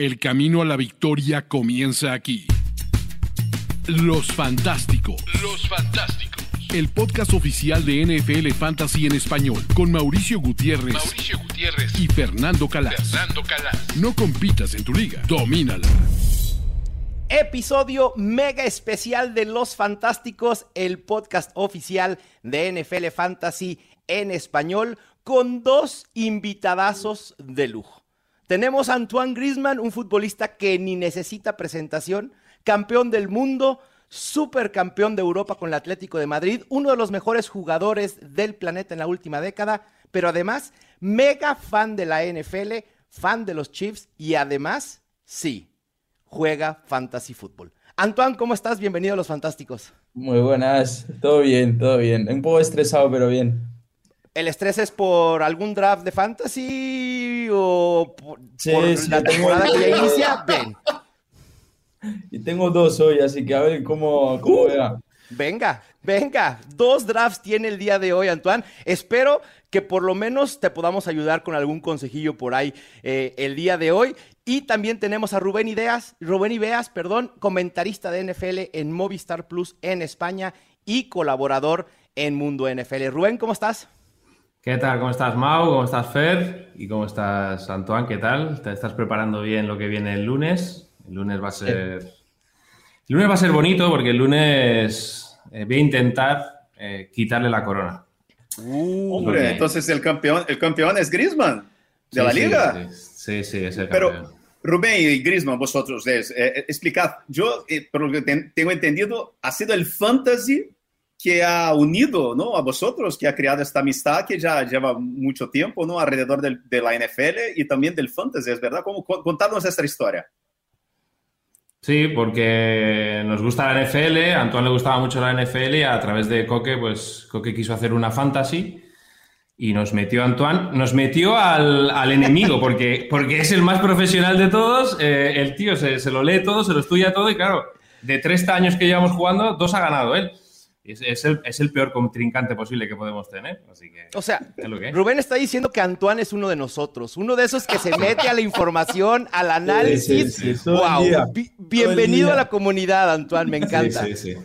El camino a la victoria comienza aquí. Los Fantásticos. Los Fantásticos. El podcast oficial de NFL Fantasy en español con Mauricio Gutiérrez, Mauricio Gutiérrez y Fernando Calas. Fernando Calas. No compitas en tu liga, domínala. Episodio mega especial de Los Fantásticos, el podcast oficial de NFL Fantasy en español con dos invitadazos de lujo. Tenemos a Antoine Grisman, un futbolista que ni necesita presentación, campeón del mundo, supercampeón de Europa con el Atlético de Madrid, uno de los mejores jugadores del planeta en la última década, pero además mega fan de la NFL, fan de los Chiefs y además, sí, juega fantasy fútbol. Antoine, ¿cómo estás? Bienvenido a los Fantásticos. Muy buenas, todo bien, todo bien. Un poco estresado, pero bien. ¿El estrés es por algún draft de fantasy o por, Sí, por sí, la tengo- temporada que ya inicia? Ven, Y tengo dos hoy, así que a ver cómo, cómo va. venga, venga. Dos drafts tiene el día de hoy, Antoine. Espero que por lo menos te podamos ayudar con algún consejillo por ahí eh, el día de hoy. Y también tenemos a Rubén Ideas, Rubén Ibeas, perdón, comentarista de NFL en Movistar Plus en España y colaborador en Mundo NFL. Rubén, ¿cómo estás? ¿Qué tal? ¿Cómo estás, Mau? ¿Cómo estás, Fer? ¿Y cómo estás, Antoine? ¿Qué tal? ¿Te estás preparando bien lo que viene el lunes? El lunes va a ser... El lunes va a ser bonito porque el lunes eh, voy a intentar eh, quitarle la corona. Hombre, Ok. entonces el campeón, el campeón es Griezmann de Sí, la sí, liga. Sí, sí, sí, es el Pero campeón. Rubén y Griezmann, vosotros, eh, explicad, yo, eh, por lo que ten- tengo entendido, ha sido el fantasy que ha unido ¿no? a vosotros, que ha creado esta amistad que ya lleva mucho tiempo ¿no? alrededor del- de la NFL y también del fantasy, ¿es verdad? ¿Cómo, contadnos esta historia. Sí, porque nos gusta la NFL, a Antoine le gustaba mucho la NFL y a través de Coque, pues Coque quiso hacer una fantasy y nos metió Antoine, nos metió al, al enemigo porque, porque es el más profesional de todos, eh, el tío se, se lo lee todo, se lo estudia todo y claro, de 30 años que llevamos jugando, dos ha ganado él. Es, es el, es el peor contrincante posible que podemos tener, así que... O sea, es lo que es. Rubén está diciendo que Antoine es uno de nosotros, uno de esos que se mete a la información, al análisis. sí, sí, wow. bienvenido a la comunidad, Antoine, me encanta. Sí, sí, sí.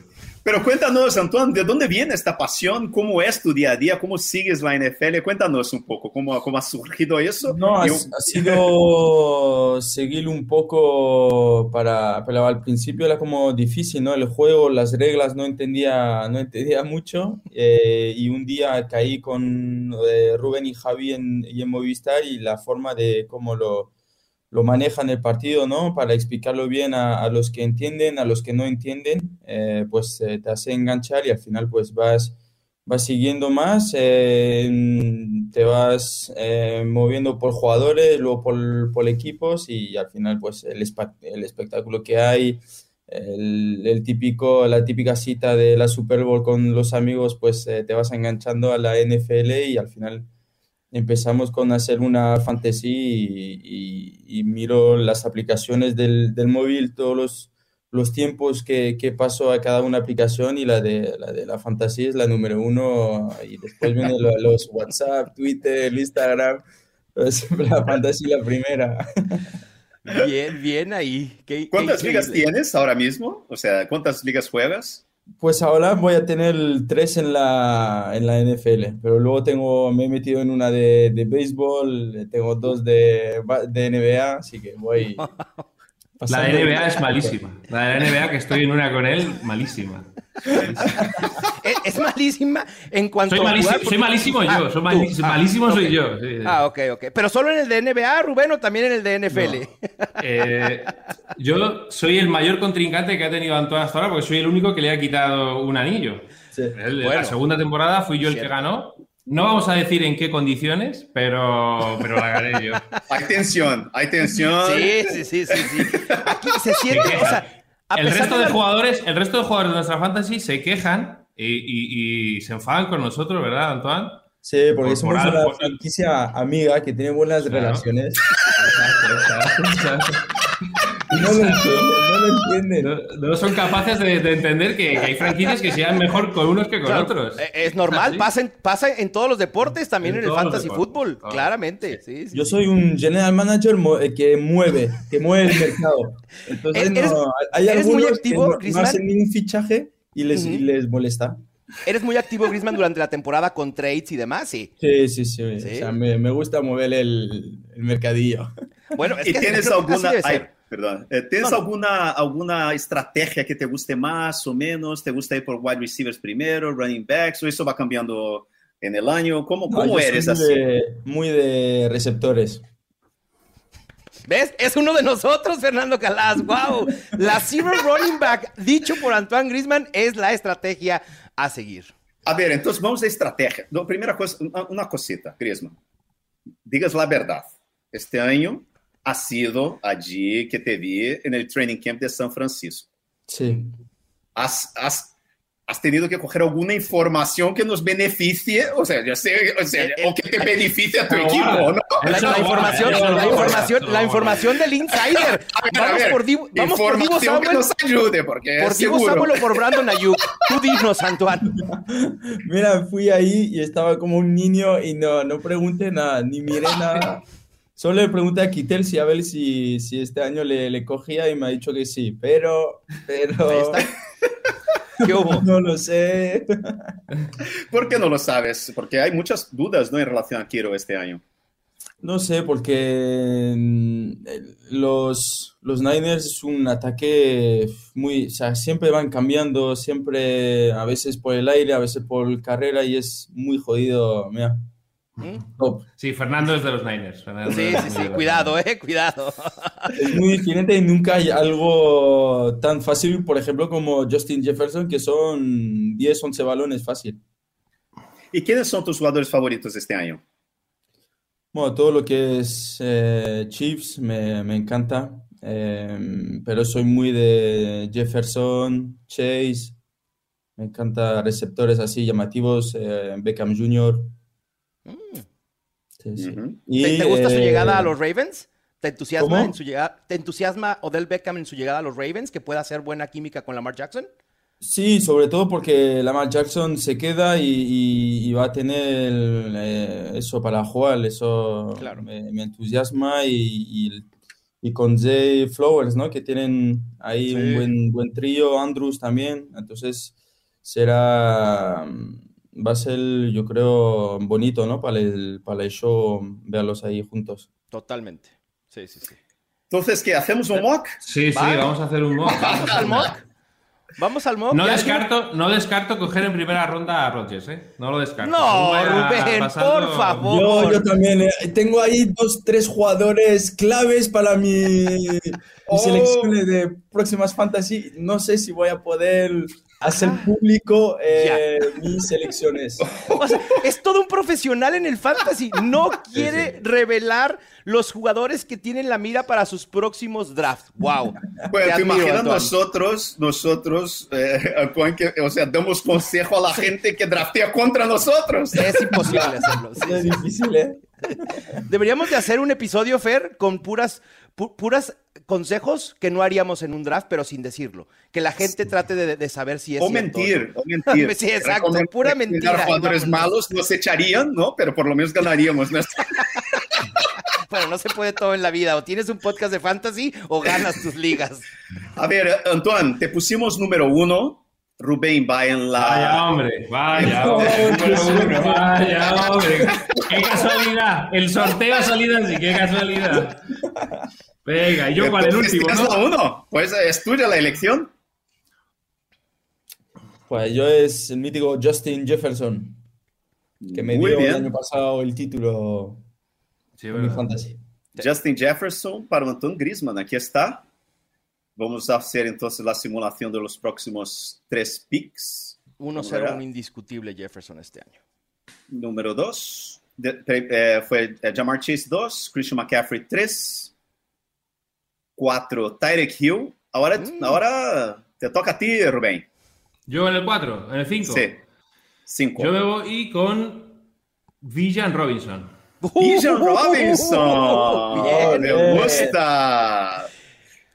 Pero cuéntanos, Antoine, ¿de dónde viene esta pasión? ¿Cómo es tu día a día? ¿Cómo sigues la NFL? Cuéntanos un poco, ¿cómo, cómo ha surgido eso? No, ha, sido seguir un poco para, al principio era como difícil, ¿no? El juego, las reglas no entendía, no entendía mucho eh, y un día caí con eh, Rubén y Javi en, y en Movistar y la forma de cómo lo, lo manejan el partido, ¿no? Para explicarlo bien a, los que entienden, a los que no entienden, eh, pues eh, te hace enganchar y al final pues vas, vas siguiendo más, eh, te vas eh, moviendo por jugadores, luego por, por equipos y al final pues el, el espectáculo que hay, el, típico, la típica cita de la Super Bowl con los amigos, pues te vas enganchando a la NFL y al final empezamos con hacer una fantasy y, y- y miro las aplicaciones del, del móvil, todos los, los tiempos que, que paso a cada una aplicación y la de la, de la fantasy es la número uno y después vienen lo- los WhatsApp, Twitter, Instagram, la fantasy la primera. Bien, bien ahí. Qué- qué ¿Cuántas ligas tienes ahora mismo? O sea, ¿cuántas ligas juegas? Pues ahora voy a tener tres en la, en la NFL, pero luego tengo, me he metido en una de, de béisbol, tengo dos de, de NBA, así que voy La de NBA es malísima. La de la NBA, que estoy en una con él, malísima. Es, es malísima en cuanto Soy, a malísimo, jugar, soy porque- malísimo Ah, yo, soy tú. malí- Ah, malísimo soy ok. yo. sí, sí. Ah, ok, ok. Pero solo en el de NBA, Rubén, o también en el de NFL. Eh, yo soy el mayor contrincante que ha tenido Antoine hasta ahora porque soy el único que le ha quitado un anillo. Sí. Bueno. la segunda temporada fui yo el que ganó. No vamos a decir en qué condiciones, pero, pero la gané yo. Hay tensión, hay tensión. Sí, sí, sí, sí, sí. Aquí se siente, o sea, a el resto de la- jugadores, el resto de jugadores de nuestra fantasy se quejan y, y- y se enfadan con nosotros, ¿verdad, Antoine? Sí, porque Por- somos por una algo- franquicia amiga que tiene buenas Claro. relaciones. Exacto, exacto, exacto. Y no lo lo. No, no son capaces de, de entender que, que hay franquicias que sean mejor con unos que con Claro, otros. eh, Es normal, pasa en, pasa en todos los deportes, también En en, el fantasy fútbol, claro. claramente. Sí, sí, Yo sí. soy un general manager eh, que mueve, que mueve el mercado. Entonces, ¿Eres- no, hay eres muy algunos activo, que no- hacen ningún fichaje y les, y les molesta. ¿Eres muy activo, Griezmann, durante la temporada con trades y demás? Sí. Sí, sí, sí. ¿Sí? O sea, me, me gusta mover el, el mercadillo. Bueno, es ¿Y que tienes alguna. Perdón, Eh, ¿tienes No, alguna, alguna estrategia que te guste más o menos? ¿Te gusta ir por wide receivers primero, running backs? ¿O eso va cambiando en el año? ¿Cómo, No, cómo eres muy así? de- muy de receptores. ¿Ves? Es uno de nosotros, Fernando Calas. ¡Wow! La zero running back, dicho por Antoine Griezmann, es la estrategia a seguir. A ver, entonces vamos a estrategia. No, primera cosa, una, una cosita, Griezmann. Digas la verdad. Este año sido allí que te vi en el training camp de San Francisco. Sí. has, has, has tenido que coger alguna información que nos beneficie, o sea, ya sé, o, sea, Eh, eh, o que te beneficie a tu equipo, ¿no? La, la información, la información, la información del insider. A ver, a Vamos ver, por Divo, vamos por Divo información que Samuel, nos ayude, porque por es Divo. Samuel o por Brandon Ayuk. Tú dinos, Antoine. Mira, fui ahí y estaba como un niño y no, no pregunté nada, ni miré nada. Solo le pregunté a Kittel si a ver si, si este año le, le cogía y me ha dicho que sí, pero, pero. ¿Qué hubo? no lo sé. ¿Por qué no lo sabes? Porque hay muchas dudas, ¿no? En relación a Kiro este año. No sé, porque mm, los, los Niners es un ataque muy, o sea, siempre van cambiando, siempre a veces por el aire, a veces por carrera y es muy jodido, mira, ¿Mm? top. Sí, Fernando es de los Niners. Fernando Sí, sí, sí, cuidado, eh, cuidado. Es muy diferente y nunca hay algo tan fácil, por ejemplo, como Justin Jefferson, que son 10, 11 balones fácil. ¿Y quiénes son tus jugadores favoritos este año? Bueno, todo lo que es eh, Chiefs me, me encanta, eh, pero soy muy de Jefferson, Chase, me encanta receptores así llamativos, eh, Beckham Jr. Sí, sí. ¿Te, te gusta su eh, llegada a los Ravens? ¿Te entusiasma, ¿Cómo? en su llegada, ¿Te entusiasma Odell Beckham en su llegada a los Ravens? ¿Que pueda hacer buena química con Lamar Jackson? Sí, sobre todo porque Lamar Jackson se queda y, y- y va a tener eh, eso para jugar, eso Claro. me, me entusiasma y, con Zay Flowers, ¿no? Que tienen ahí Sí. un buen, buen trío, Andrews también, entonces será, va a ser yo creo bonito, ¿no? Para el, para el show verlos ahí juntos. Totalmente. Sí, sí, sí. Entonces, ¿qué? ¿Hacemos un mock? Sí, sí, Va. vamos a hacer un mock. ¿Vamos al mock? ¿Vamos al mock? No descarto, no descarto coger en primera ronda a Rodgers, ¿eh? No lo descarto. No, Rubén, pasando- por favor. Yo, yo también, eh, tengo ahí dos, tres jugadores claves para mi, mi Oh. selecciones de próximas fantasy. No sé si voy a poder hacer público eh, mis. O sea, es todo un profesional en el fantasy. No quiere revelar los jugadores que tienen la mira para sus próximos drafts. Wow. Bueno, Te imaginas nosotros, nosotros, eh, que, o sea, damos consejo a la gente que draftea contra nosotros. Es imposible hacerlo. sí, Es difícil, ¿eh? Deberíamos de hacer un episodio, Fer, con puras, pu- puras consejos que no haríamos en un draft, pero sin decirlo. Que la gente trate de, de saber si es O cierto mentir, o mentir. Sí, exacto, Recomendar pura mentira. Los jugadores malos nos echarían, ¿no? Pero por lo menos ganaríamos. ¿no? Bueno, no se puede todo en la vida. O tienes un podcast de fantasy o ganas tus ligas. A ver, Antoine, te pusimos número uno. Rubén va en Vaya la... hombre, vaya hombre, qué suerte. vaya hombre. Qué casualidad. El sorteo ha salido así, qué casualidad. Venga, y yo cuál el Entonces, último, es la ¿no? uno. Pues es tuya la elección. Pues yo es el mítico Justin Jefferson, que me Muy dio el año pasado el título Sí, mi fantasy. Justin Jefferson para o Antoine Griezmann. Aquí está. Vamos a hacer entonces la simulación de los próximos tres picks. 1-0, un indiscutible Jefferson este año. Número 2 fue eh, Jamar Chase 2, Christian McCaffrey 3, 4 Tyreek Hill. Ahora, Mm. ahora te toca a ti, Rubén. Yo en el 4, en el 5. Sí. 5. Yo me voy con Villan Robinson. Bijan Robinson. Bien. me gusta.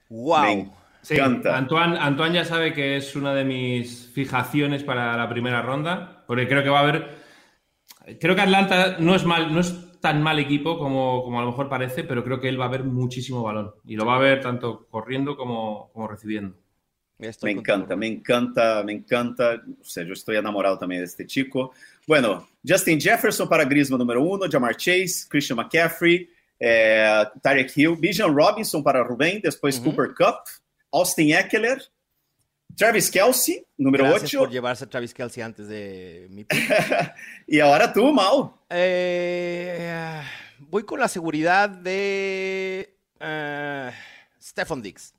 Wow. Encanta. Antoine, Antoine ya sabe que es una de mis fijaciones para la primera ronda, porque creo que va a haber. Creo que Atlanta no es mal, no es tan mal equipo como, como a lo mejor parece, pero creo que él va a ver muchísimo balón y lo va a ver tanto corriendo como, como recibiendo. Estoy me encanta, me encanta, me encanta. O sea, yo estoy enamorado también de este chico. Bueno, Justin Jefferson para Griezmann número uno, Jamar Chase, Christian McCaffrey, eh, Tarek Hill, Bijan Robinson para Rubén, después uh -huh. Cooper Cup, Austin Eckler, Travis Kelsey, número Gracias 8. por llevarse a Travis Kelsey antes de mi y ahora tú, Mau. Eh, voy con la seguridad de uh, Stephon Diggs.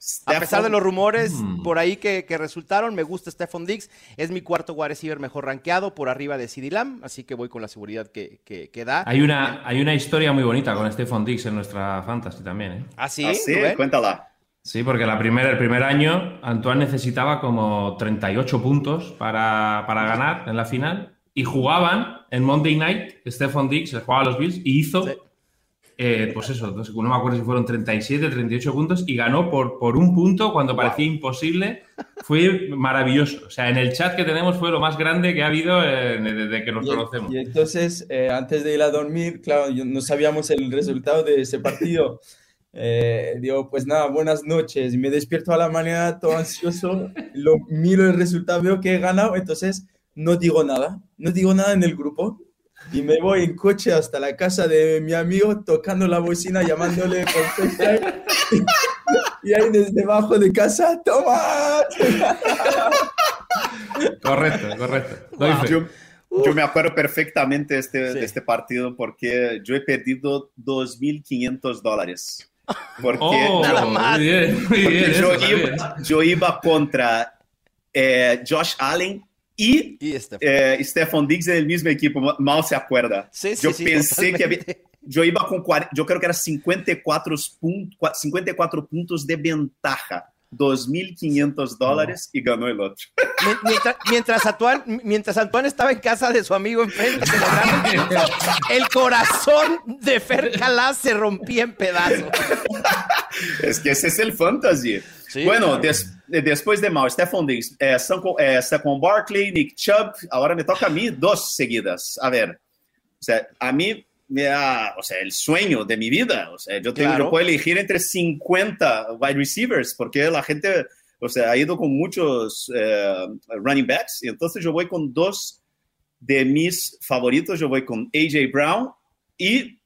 Stephon... A pesar de los rumores mm. por ahí que, que, resultaron, me gusta Stephon Diggs. Es mi cuarto wide receiver mejor rankeado por arriba de CD Lamb, así que voy con la seguridad que, que, que da. Hay una, hay una historia muy bonita con Stephon Diggs en nuestra fantasy también. ¿eh? ¿Ah, sí? ¿Ah, sí? Cuéntala. Sí, porque la primera, el primer año Antoine necesitaba como 38 puntos para, para ganar en la final y jugaban en Monday Night, Stephon Diggs jugaba a los Bills y hizo, sí. eh, pues eso, no, sé, no, me acuerdo si fueron 37, 38 puntos y ganó por, por un punto cuando wow. parecía imposible. Fue maravilloso. O sea, en el chat que tenemos fue lo más grande que ha habido eh, desde que nos y, conocemos. Y entonces, eh, antes de ir a dormir, claro, no sabíamos el resultado de ese partido. Eh, digo, pues nada, buenas noches. Y me despierto a la mañana todo ansioso, lo miro el resultado, veo que he ganado, entonces no digo nada, no digo nada en el grupo. Y me voy en coche hasta la casa de mi amigo, tocando la bocina, llamándole por FaceTime. y ahí desde debajo de casa, ¡toma! correcto, correcto. Wow. Yo, yo, me acuerdo perfectamente este, sí. de este partido porque yo he perdido 2.500 dólares. Porque, oh, nada más. Muy bien, muy bien, yo, iba, yo, iba, contra eh, Josh Allen y, y Stephon. Eh, Stephon Diggs en el mismo equipo, mal se acuerda. Sí, sí, yo sí, pensé totalmente. que había, yo iba con 40, yo creo que era 54, punt, 54 puntos de ventaja. 2.500 dólares y ganó el otro. Mientras, mientras, Antoine, mientras Antoine estaba en casa de su amigo enfrente, el corazón de Fer Calás se rompía en pedazos. Es que ese es el fantasy. Sí, bueno, claro. des, después de Mau, Stephon Diggs, eh, eh, Saquon Barkley, Nick Chubb, ahora me toca a mí dos seguidas. A ver, o sea, a mí Mira, o sea, el sueño de mi vida. O sea, yo, tengo, claro. yo puedo elegir entre 50 wide receivers porque la gente, o sea, ha ido con muchos eh, running backs y entonces yo voy con dos de mis favoritos. Yo voy con AJ Brown y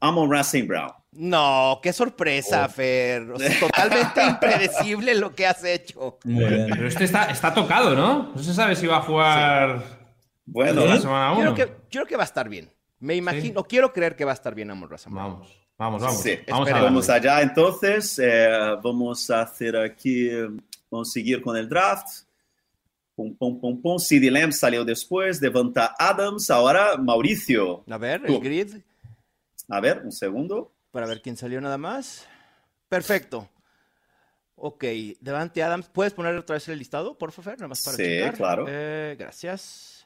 Amon Racing Brown. No, qué sorpresa, oh. Fer. O sea, totalmente impredecible lo que has hecho. Pero este está, está tocado, ¿no? No se sabe si va a jugar. Sí. Bueno, la semana uno. Yo, creo que, yo creo que va a estar bien. Me imagino, sí. quiero creer que va a estar bien Amon Razam. Vamos, vamos, vamos. Sí. Vamos, vamos allá entonces. Eh, vamos a hacer aquí, vamos a seguir con el draft. Pum, pum, pum, pum. CD Lamb salió después, Devonta Adams. Ahora Mauricio. A ver, tú. el grid. A ver, un segundo. Para ver quién salió nada más. Perfecto. Ok, Devante Adams. ¿Puedes poner otra vez el listado, por favor? Nada más para sí, checar. claro. Eh, gracias.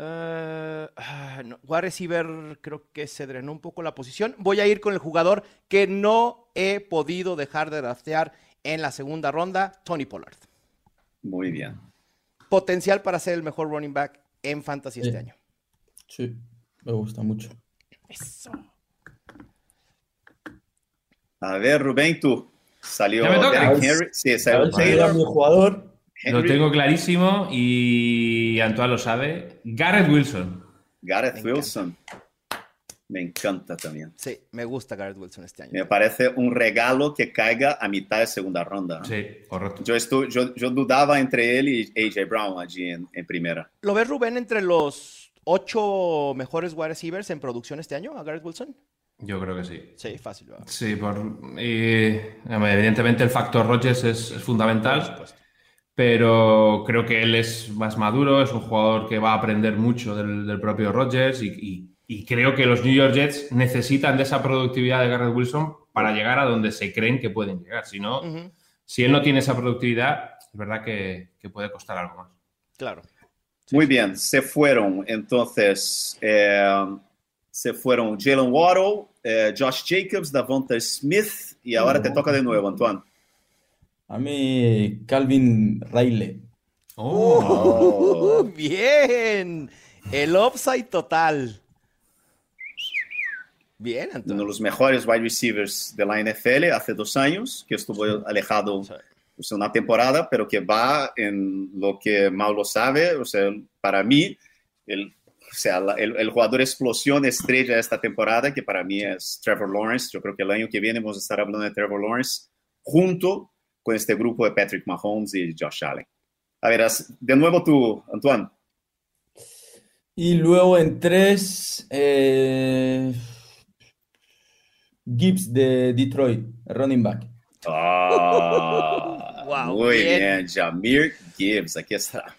Uh, no, wide receiver creo que se drenó un poco la posición. Voy a ir con el jugador que no he podido dejar de draftear en la segunda ronda, Tony Pollard. Muy bien. Potencial para ser el mejor running back en fantasy sí. este año. Sí, me gusta mucho. Eso. A ver, Rubén, tú. Salió Henry. Sí, salió Taylor. mi jugador. Henry. Lo tengo clarísimo y Antoine lo sabe. Garrett Wilson. Garrett me Wilson. Me encanta también. Sí, me gusta Garrett Wilson este año. Me parece un regalo que caiga a mitad de segunda ronda. ¿no? Sí, correcto. Yo, estuve, yo, yo, dudaba entre él y AJ Brown allí en, en, primera. ¿Lo ves, Rubén, entre los ocho mejores wide receivers en producción este año a Garrett Wilson? Yo creo que sí. Sí, fácil. ¿verdad? Sí, por, y, evidentemente el factor Rodgers es, es fundamental. Por supuesto pero creo que él es más maduro, es un jugador que va a aprender mucho del, del propio Rodgers y, y, y, creo que los New York Jets necesitan de esa productividad de Garrett Wilson para llegar a donde se creen que pueden llegar. Si no, uh -huh. si él no tiene esa productividad, es verdad que, que puede costar algo más. Claro. Sí, Muy bien, se fueron entonces, eh, se fueron Jalen Waddle, eh, Josh Jacobs, Davonta Smith y ahora uh -huh. te toca de nuevo, Antoine. A mí, Calvin Riley. Oh. bien. El upside total. Bien, Antonio. Uno de los mejores wide receivers de la NFL hace dos años, que estuvo alejado pues, una temporada, pero que va en lo que Mauro sabe. O sea, para mí, el, o sea, el, el, jugador explosión estrella de esta temporada, que para mí es Trevor Lawrence. Yo creo que el año que viene vamos a estar hablando de Trevor Lawrence junto con este grupo de Patrick Mahomes y Josh Allen. A ver, de nuevo tú, Antoine. Y luego en tres, eh, Gibbs de Detroit, running back. Oh, wow, muy bien. bien, Jamir Gibbs, aquí está.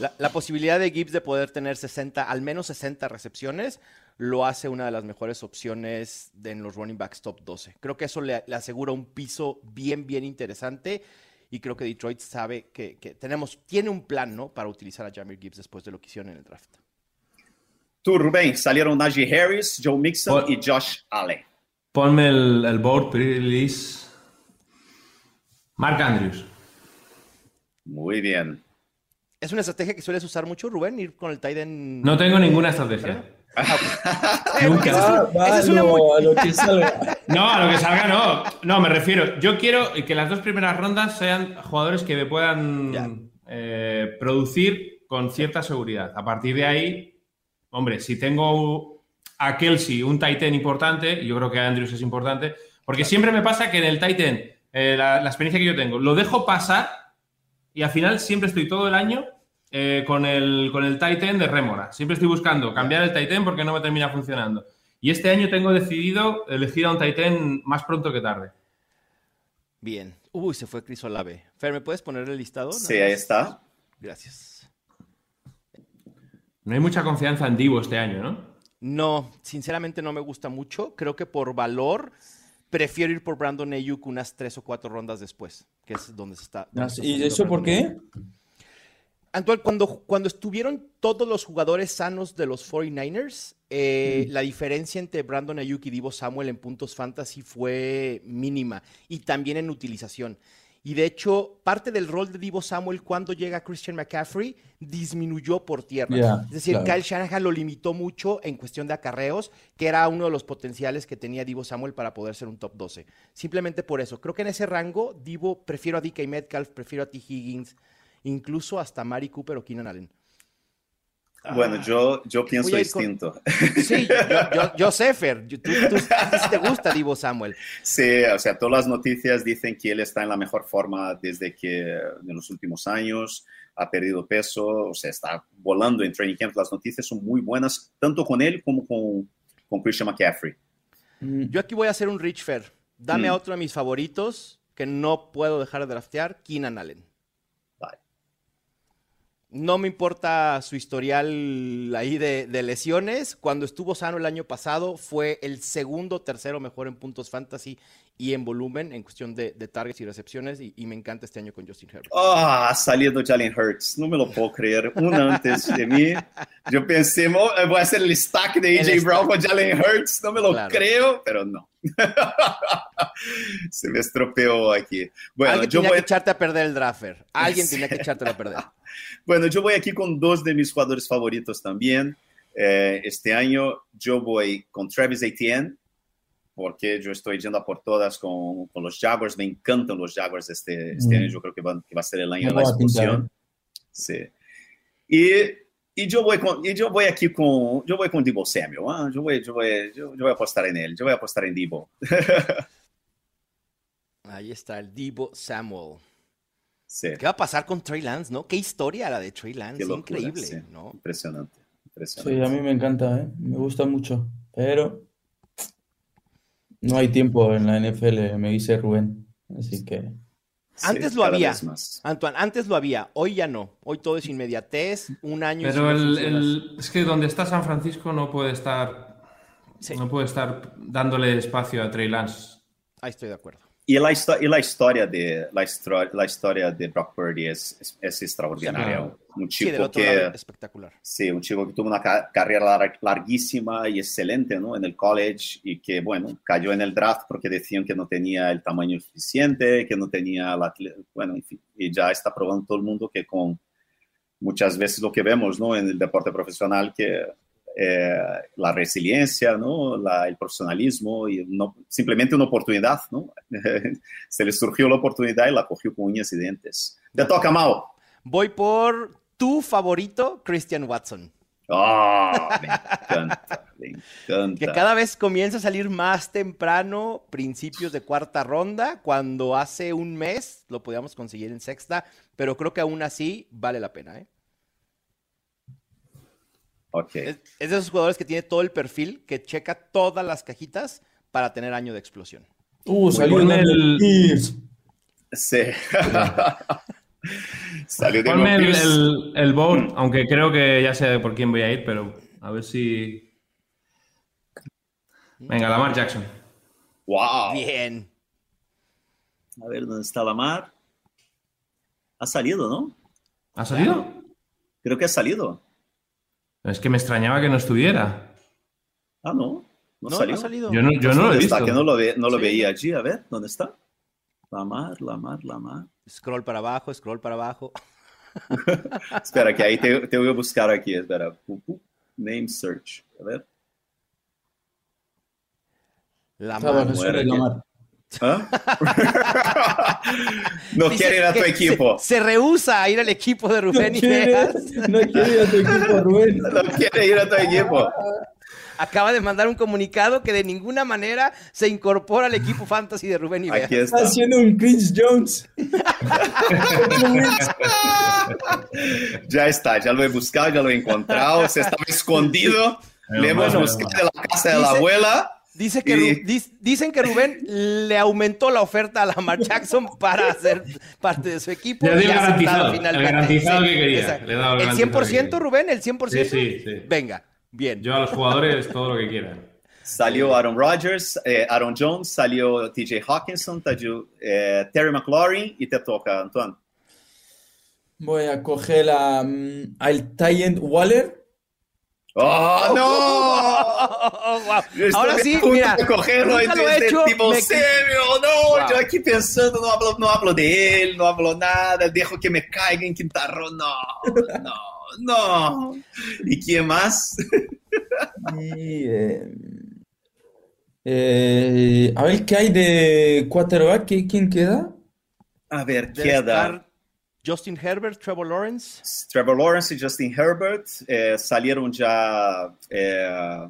La, la, posibilidad de Gibbs de poder tener 60, al menos 60 recepciones, lo hace una de las mejores opciones de, en los running backs top 12. Creo que eso le, le, asegura un piso bien, bien interesante. Y creo que Detroit sabe que, que, tenemos, tiene un plan, ¿no? Para utilizar a Jamir Gibbs después de lo que hicieron en el draft. Tú, Rubén, salieron Najee Harris, Joe Mixon Pon, y Josh Allen. Ponme el, el board, please. Mark Andrews. Muy bien. ¿Es una estrategia que sueles usar mucho, Rubén? Ir con el tight end. No tengo ninguna estrategia. Nunca. Ah, va, es una muy... a lo que salga. No, a lo que salga no. No, me refiero. Yo quiero que las dos primeras rondas sean jugadores que me puedan eh, producir con cierta seguridad. A partir de ahí, hombre, si tengo a Kelsey, un Titan importante, yo creo que Andrews es importante, porque siempre me pasa que en el Titan, eh, la, la experiencia que yo tengo, lo dejo pasar y al final siempre estoy todo el año eh, con, el, con el Titan de Remora. Siempre estoy buscando cambiar el Titan porque no me termina funcionando. Y este año tengo decidido elegir a un Titan más pronto que tarde. Bien. Uy, se fue Chris Olave. Fer, ¿me puedes poner el listado? Sí, ahí está. Gracias. No hay mucha confianza en Divo este año, ¿no? No, sinceramente no me gusta mucho. Creo que por valor prefiero ir por Brandon Ayuk unas tres o cuatro rondas después, que es donde se está. Donde está ¿Y eso por qué? Antoine, cuando, cuando estuvieron todos los jugadores sanos de los 49ers, eh, mm. la diferencia entre Brandon Ayuk y Divo Samuel en puntos fantasy fue mínima y también en utilización. Y de hecho, parte del rol de Divo Samuel cuando llega Christian McCaffrey disminuyó por tierra. Yeah, es decir, claro. Kyle Shanahan lo limitó mucho en cuestión de acarreos, que era uno de los potenciales que tenía Divo Samuel para poder ser un top 12. Simplemente por eso. Creo que en ese rango, Divo, prefiero a DK Metcalf, prefiero a T. Higgins, incluso hasta Mari Cooper o Keenan Allen. Bueno, ah, yo, yo pienso distinto. Con... Sí, yo, yo, yo sé, Fer, tú, tú, tú, te gusta Divo Samuel. Sí, o sea, todas las noticias dicen que él está en la mejor forma desde que en los últimos años ha perdido peso, o sea, está volando en training camp. Las noticias son muy buenas, tanto con él como con, con Christian McCaffrey. Yo aquí voy a hacer un Rich Fer. Dame mm. a otro de mis favoritos que no puedo dejar de draftear, Keenan Allen. No me importa su historial ahí de, de, lesiones. Cuando estuvo sano el año pasado, fue el segundo tercero mejor en puntos fantasy y en volumen, en cuestión de, de targets y recepciones. Y, y, me encanta este año con Justin Herbert. Ah, oh, salido Jalen Hurts. No me lo puedo creer. Un antes de mí. Yo pensé, voy a hacer el stack de AJ Brown con Jalen Hurts. No me lo claro. creo, pero no. Se me estropeó aquí. Bueno, Alguien yo tenía voy... que echarte a perder el drafter. Alguien tenía que echarte a perder. Bueno, yo voy aquí con dos de mis jugadores favoritos también. Eh, este año yo voy con Travis Etienne, porque yo estoy yendo a por todas con, con los Jaguars. Me encantan los Jaguars este, este mm. año. Yo creo que va, que va, a ser el año de la explosión. Sí. Y, y, yo voy con, y yo voy aquí con, yo voy con Debo Samuel. ¿eh? Yo, voy, yo, voy, yo, yo voy a apostar en él. Yo voy a apostar en Debo. Ahí está el Debo Samuel. Sí. ¿Qué va a pasar con Trey Lance, no? Qué historia la de Trey Lance, locura, increíble, sí. ¿no? Impresionante, impresionante. Sí, a mí me encanta, ¿eh? me gusta mucho, pero no hay tiempo en la NFL, me dice Rubén, así que... Antes sí, lo había, Antoine, antes lo había, hoy ya no. Hoy todo es inmediatez, un año. Pero el, el, es que donde está San Francisco no puede estar, sí. no puede estar dándole espacio a Trey Lance. Ahí estoy de acuerdo. Y la, y la, historia de la, la historia de Brock Purdy es, es, es extraordinaria. Un Sí, chico del otro que... lado, espectacular. Sí, un chico que tuvo una ca- carrera lar- larguísima y excelente ¿no? en el college y que, bueno, cayó en el draft porque decían que no tenía el tamaño suficiente, que no tenía la... Bueno, en fin, y ya está probando todo el mundo que con muchas veces lo que vemos ¿no? en el deporte profesional, que eh, la resiliencia, ¿no? la, el profesionalismo y no, simplemente una oportunidad, ¿no? Se le surgió la oportunidad y la cogió con uñas y dientes. Te toca, Mao. Voy por tu favorito, Christian Watson. Ah, me encanta, me encanta. Que cada vez comienza a salir más temprano, principios de cuarta ronda, cuando hace un mes lo podíamos conseguir en sexta, pero creo que aún así vale la pena. ¿eh? Ok. Es, es de esos jugadores que tiene todo el perfil, que checa todas las cajitas para tener año de explosión. Uh, salió Damian el-. Sí. Salió Ponme el, el, el vote, aunque creo que ya sé por quién voy a ir, pero a ver si. Venga, Lamar Jackson. Wow. Bien. A ver, ¿dónde está Lamar? Ha salido, ¿no? ¿Ha salido? Creo que ha salido. Es que me extrañaba que no estuviera. Ah, no. No, No, salió. ha salido. Yo no, yo no lo he ¿Dónde visto. está? Que no lo, ve- no lo Sí. veía allí. A ver, ¿dónde está? Lamar, Lamar, Lamar. Scroll para abajo, scroll para abajo. Espera, que ahí te, te voy a buscar aquí. Espera. Name search. A ver. La mano. Que- Lamar. ¿Ah? no Dice quiere ir a tu equipo. Se, se rehúsa a ir al equipo de No Rubén quiere, Ibeas. no quiere ir a tu equipo, Rubén. No quiere ir a tu equipo. Acaba de mandar un comunicado que de ninguna manera se incorpora al equipo fantasy de Rubén Ibeas. Aquí Está está. haciendo un Chris Jones. Ya está, ya lo he buscado, ya lo he encontrado. Se estaba escondido. Le hemos buscado en la casa de la abuela. Dice que Y- dicen que Rubén le aumentó la oferta a Lamar Jackson para ser parte de su equipo. Dio y garantizado, el garantizado que quería. Le el ¿El garantizado que 100% quería. Rubén? ¿El 100%? Sí, sí, sí. Venga, bien. Yo a los jugadores todo lo que quieran. Salió Aaron Rodgers, eh, Aaron Jones, salió TJ Hawkinson, salió eh, Terry McLaurin y te toca, Antoine. Voy a coger a, mm, al Tyrant Waller. ¡Oh, no! Oh, wow. Yo estoy Ahora a sí, mira, de cogerlo nunca en lo he hecho, Tipo me- Samuel, no, Wow. yo aquí pensando, no hablo, no hablo de él, no hablo nada, dejo que me caiga en quinta ronda, no, no, no. ¿Y quién más? Y, eh, eh, a ver qué hay de quarterback. ¿Qui- ¿Quién queda? A ver, Debe queda Justin Herbert, Trevor Lawrence. Trevor Lawrence y Justin Herbert, eh, salieron ya, eh,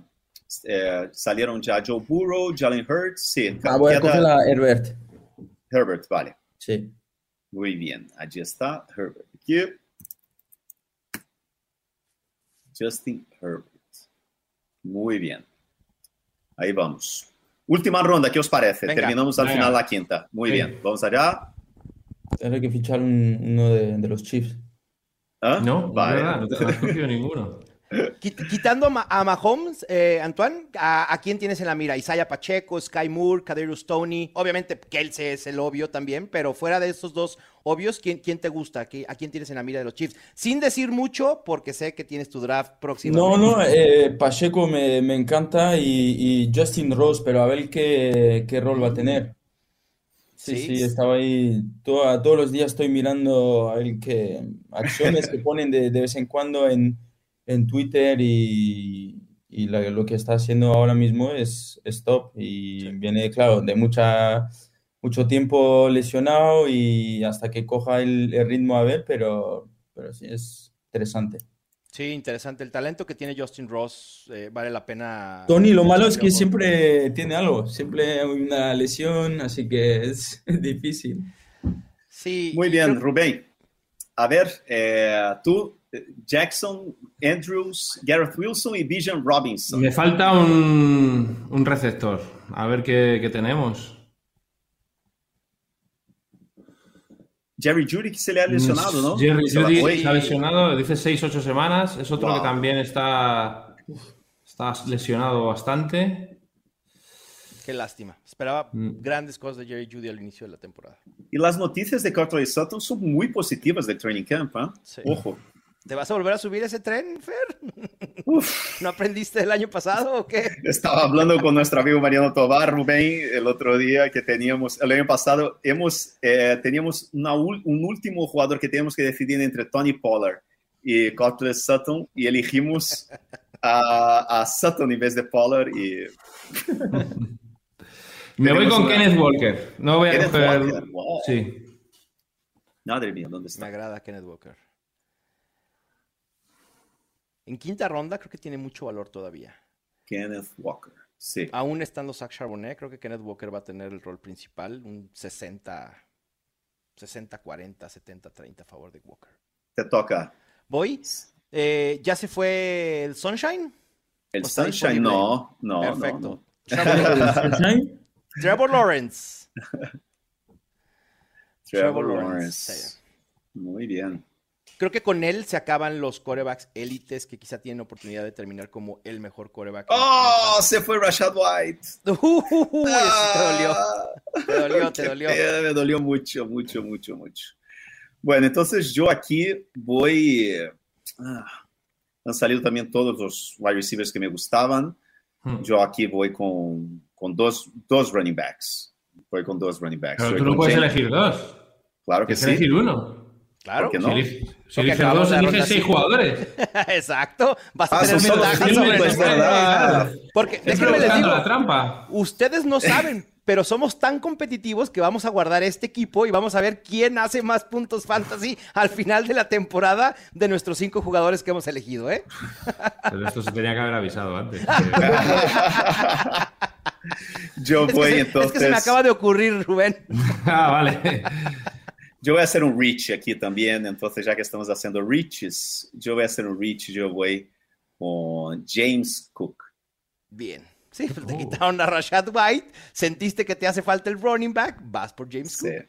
eh, salieron ya Joe Burrow, Jalen Hurts, sí, Ah, voy a coger a Herbert. Herbert, vale. Sí. Muy bien, allí está Herbert. Aquí. Justin Herbert. Muy bien. Ahí vamos. Última ronda, ¿qué os parece? Venga, Terminamos al venga. final la quinta. Muy Sí. bien, vamos allá. Tendré que fichar un- uno de, de los Chiefs. ¿Ah? No, vale. no te no has cogido ninguno. Quit- Quitando a, Ma- a Mahomes, eh, Antoine, ¿a, a quién tienes en la mira? Isaiah Pacheco, Sky Moore, Kadarius Tony. Obviamente, Kelsey es el obvio también, pero fuera de esos dos obvios, ¿quién, quién te gusta? ¿Qui- ¿A quién tienes en la mira de los Chiefs? Sin decir mucho, porque sé que tienes tu draft próximo. No, no, eh, Pacheco me, me encanta y, y Justin Rose, pero a ver qué, qué rol va a tener. Sí, Sí. sí, estaba ahí. toda- todos los días estoy mirando a ver qué acciones que ponen de, de vez en cuando en, en Twitter y, y la- lo que está haciendo ahora mismo es, es top. Y viene, claro, de mucha, mucho tiempo lesionado y hasta que coja el, el ritmo a ver, pero, pero sí es interesante. Sí, interesante. El talento que tiene Justin Ross eh, vale la pena. Tony, lo malo es que siempre tiene algo, siempre hay una lesión, así que es difícil. Sí. Muy bien, creo- Rubén. A ver, eh, tú, Jackson, Andrews, Gareth Wilson y Bijan Robinson. Me falta un, un receptor. A ver qué, qué tenemos. Jerry Judy que se le ha lesionado, ¿no? Jerry Judy se ha lesionado, dice 6-8 semanas. Es otro Wow. que también está, está lesionado bastante. Qué lástima. Esperaba Mm. grandes cosas de Jerry Judy al inicio de la temporada. Y las noticias de Cortland Sutton son muy positivas del training camp. Sí. Ojo. ¿Te vas a volver a subir ese tren, Fer? ¿No aprendiste el año pasado o qué? Estaba hablando con nuestro amigo Mariano Tobar, Rubén, el otro día que teníamos, el año pasado, hemos, eh, teníamos una, un último jugador que teníamos que decidir entre Tony Pollard y Cortland Sutton y elegimos a, a, Sutton en vez de Pollard y... Me voy con Kenneth Walker. No voy a Kenneth coger... Walker, wow. Sí. Madre mía, ¿dónde Me está? agrada Kenneth Walker. En quinta ronda creo que tiene mucho valor todavía. Kenneth Walker, sí. Aún estando Zach Charbonnet, creo que Kenneth Walker va a tener el rol principal, un 60, 60, 40, 70, 30 a favor de Walker. Te toca. Voy. Eh, ¿Ya se fue el Sunshine? El ¿O está Sunshine, no, no, Perfecto. no, no. Trevor, Lawrence. Trevor Trevor Lawrence. Lawrence, Muy bien. Creo que con él se acaban los corebacks élites que quizá tienen oportunidad de terminar como el mejor coreback. ¡Oh! Se fue Rashad White. Uy, eso te dolió. Te dolió, te dolió. pena, me dolió mucho, mucho, mucho, mucho. Bueno, entonces yo aquí voy. eh, ah, han salido también todos los wide receivers que me gustaban. Hmm. Yo aquí voy con, con dos, dos running backs. Voy con dos running backs. Pero Voy tú no puedes James- elegir dos. Claro que Tienes sí. que elegir uno. Claro. ¿Por qué Si no? eliges, si eliges eliges ronda seis jugadores. Exacto. Vas a Ah, tener ventaja sobre es nosotros. verdad. Porque déjenme les digo, la trampa. ustedes no saben, pero somos tan competitivos que vamos a guardar este equipo y vamos a ver quién hace más puntos fantasy al final de la temporada de nuestros cinco jugadores que hemos elegido, ¿eh? Pero esto se tenía que haber avisado antes. Yo Es que, voy se, entonces. es que se me acaba de ocurrir, Rubén. ah, vale. Yo voy a hacer un reach aquí también. Entonces, ya que estamos haciendo reaches, yo voy a hacer un reach. Yo voy con James Cook. Bien. Sí, pues te Oh. quitaron a Rashad White, sentiste que te hace falta el running back, vas por James Sí. Cook.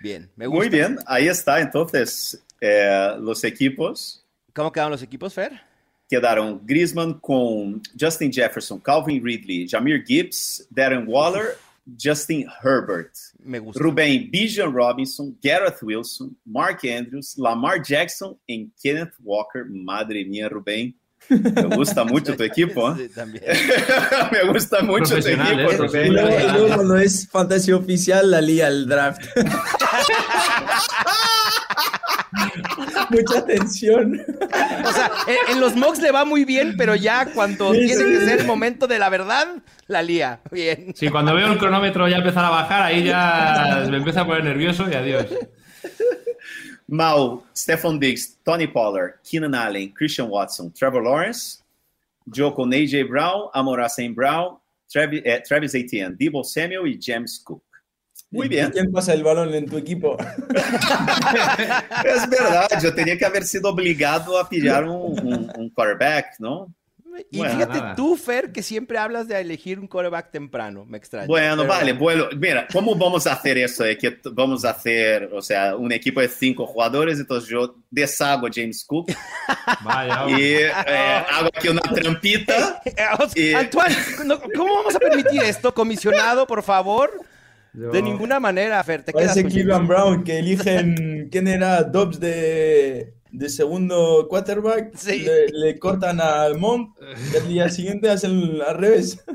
Bien, me gusta. Muy bien, ahí está. Entonces, eh, los equipos ¿Cómo quedaron los equipos, Fer? quedaron Griezmann con Justin Jefferson, Calvin Ridley, Jameer Gibbs, Darren Waller, Justin Herbert, Me gusta. Rubén Bijan Robinson, Gareth Wilson, Mark Andrews, Lamar Jackson y Kenneth Walker. Madre mía, Rubén. Me gusta mucho tu equipo. ¿eh? Me gusta mucho tu equipo, ¿eh? Y Rubén. luego, luego cuando es fantasía oficial, la lía el draft. Mucha tensión. O sea, en, en los mocks le va muy bien, pero ya cuando Sí, tiene sí. que ser el momento de la verdad, la lía. Bien. Sí, cuando veo el cronómetro ya empezar a bajar, ahí ya me empieza a poner nervioso y adiós. Mal, Stephon Diggs, Tony Pollard, Keenan Allen, Christian Watson, Trevor Lawrence, Joe con AJ Brown, Amora St. Brown, Travis, eh, Travis Etienne, Debo Samuel y James Cook. Muy ¿Y bien. ¿Quién pasa el balón en tu equipo? Es verdad, yo tenía que haber sido obligado a pillar un, un- un quarterback, ¿no? Y Bueno, fíjate nada. tú, Fer, que siempre hablas de elegir un quarterback temprano. Me extraña. Bueno, Pero- vale, bueno, mira, ¿cómo vamos a hacer eso? Es que vamos a hacer, o sea, un equipo de cinco jugadores, entonces yo deshago a James Cook Vaya, y eh, hago aquí una trampita. Eh, sea, Y- Antoine, ¿cómo vamos a permitir esto? Comisionado, por favor. Yo- De ninguna manera, Fer. Te Parece Cleveland Brown que eligen quién era Dobbs de, de segundo quarterback. Sí. Le, le cortan a Mont y al día siguiente hacen al revés.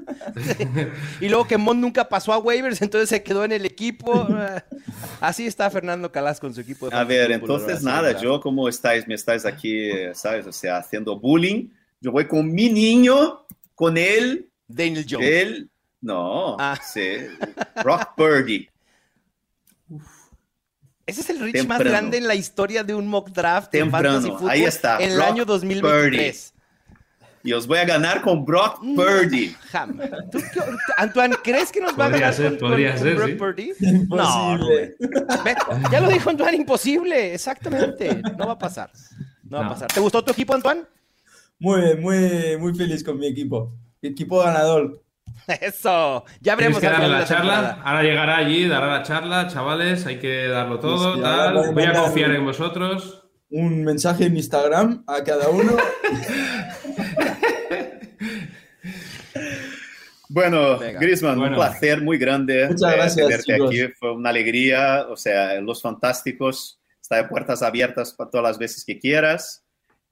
Y luego que Mont nunca pasó a waivers, entonces se quedó en el equipo. Así está Fernando Calas con su equipo. de A ver, entonces sí, nada, yo como estáis, me estáis aquí, ¿sabes? O sea, haciendo bullying, yo voy con mi niño, con él, Daniel Jones. él, no, Ah. sí, Rock Purdy. Ese es el reach Temprano. más grande en la historia de un mock draft en Temprano, fantasy fútbol ahí está, en el Brock año 2023. Y os voy a ganar con Brock Mm. Purdy. Jam. ¿Tú qué- Antoine, ¿crees que nos va a ganar ser, con, podría con ser, Brock sí. Purdy? No, Imposible. Ya lo dijo Antoine, imposible. Exactamente. No va a pasar. No va a pasar. ¿Te gustó tu equipo, Antoine? Muy, muy, muy feliz con mi equipo. Equipo ganador. Eso. Ya veremos que darle la charla. temporada. Ahora llegará allí, dará la charla, chavales. Hay que darlo todo. Sí, tal. voy a Voy a confiar un- en vosotros. Un mensaje en Instagram a cada uno. Bueno, Venga. Griezmann, Bueno. un placer muy grande Muchas eh, gracias, tenerte chicos. aquí. Fue una alegría. O sea, los fantásticos, está de puertas abiertas para todas las veces que quieras.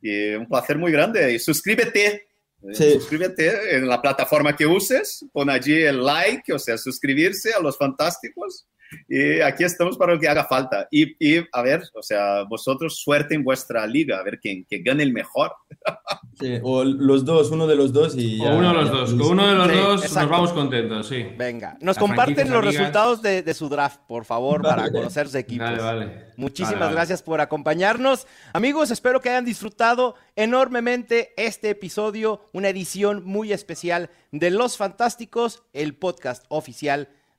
Y un placer muy grande. Y suscríbete. Sí. Suscríbete en la plataforma que uses, pon allí el like, o sea, suscribirse a los fantásticos. Y aquí estamos para lo que haga falta. Y, y, a ver, o sea, vosotros suerte en vuestra liga, a ver quién que gane el mejor. Sí, o los dos, uno de los dos y ya, o uno de los ya, dos. Con uno de los Sí, dos exacto. nos vamos contentos, sí. Venga, nos Las comparten los amigas. resultados de, de su draft, por favor, para Vale. conocer sus equipos. Vale, vale. Muchísimas Vale, vale. gracias por acompañarnos. Amigos, espero que hayan disfrutado enormemente este episodio, una edición muy especial de Los Fantásticos, el podcast oficial